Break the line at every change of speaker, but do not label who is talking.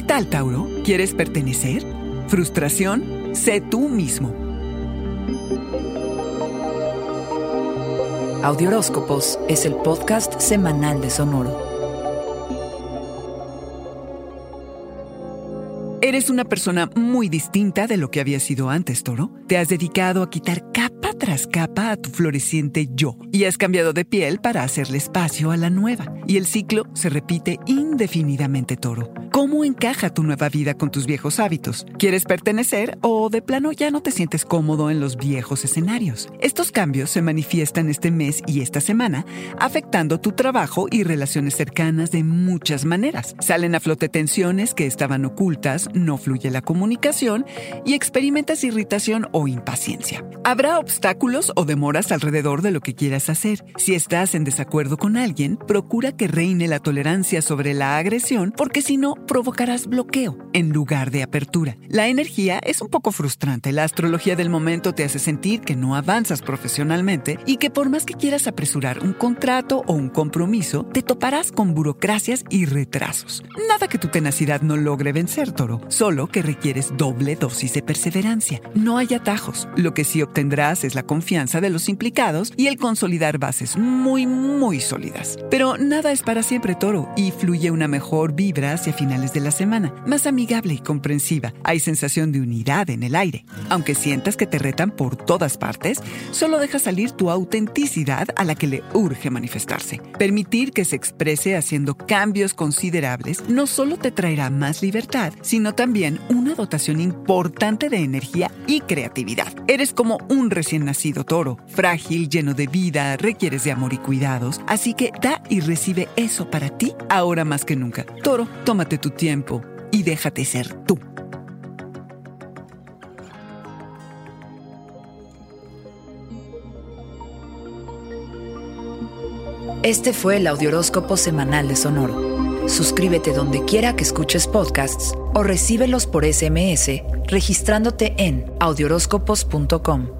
¿Qué tal, Tauro? ¿Quieres pertenecer? ¿Frustración? Sé tú mismo.
Audioróscopos es el podcast semanal de Sonoro.
Eres una persona muy distinta de lo que había sido antes, Toro. Te has dedicado a quitar capa tras capa a tu floreciente yo y has cambiado de piel para hacerle espacio a la nueva. Y el ciclo se repite indefinidamente, Toro. ¿Cómo encaja tu nueva vida con tus viejos hábitos? ¿Quieres pertenecer o de plano ya no te sientes cómodo en los viejos escenarios? Estos cambios se manifiestan este mes y esta semana, afectando tu trabajo y relaciones cercanas de muchas maneras. Salen a flote tensiones que estaban ocultas, no fluye la comunicación y experimentas irritación o impaciencia. Habrá obstáculos o demoras alrededor de lo que quieras hacer. Si estás en desacuerdo con alguien, procura que reine la tolerancia sobre la agresión porque si no, provocarás bloqueo en lugar de apertura. La energía es un poco frustrante. La astrología del momento te hace sentir que no avanzas profesionalmente y que por más que quieras apresurar un contrato o un compromiso, te toparás con burocracias y retrasos. Nada que tu tenacidad no logre vencer, Toro, solo que requieres doble dosis de perseverancia. No hay atajos. Lo que sí obtendrás es la confianza de los implicados y el consolidar bases muy, muy sólidas. Pero nada es para siempre, Toro, y fluye una mejor vibra hacia de la semana, más amigable y comprensiva. Hay sensación de unidad en el aire. Aunque sientas que te retan por todas partes, solo deja salir tu autenticidad a la que le urge manifestarse. Permitir que se exprese haciendo cambios considerables no solo te traerá más libertad, sino también una dotación importante de energía y creatividad. Eres como un recién nacido toro, frágil, lleno de vida, requieres de amor y cuidados, así que da y recibe eso para ti ahora más que nunca. Toro, tómate tu tiempo y déjate ser tú.
Este fue el Audioróscopo Semanal de Sonoro. Suscríbete donde quiera que escuches podcasts o recíbelos por SMS registrándote en audioróscopos.com.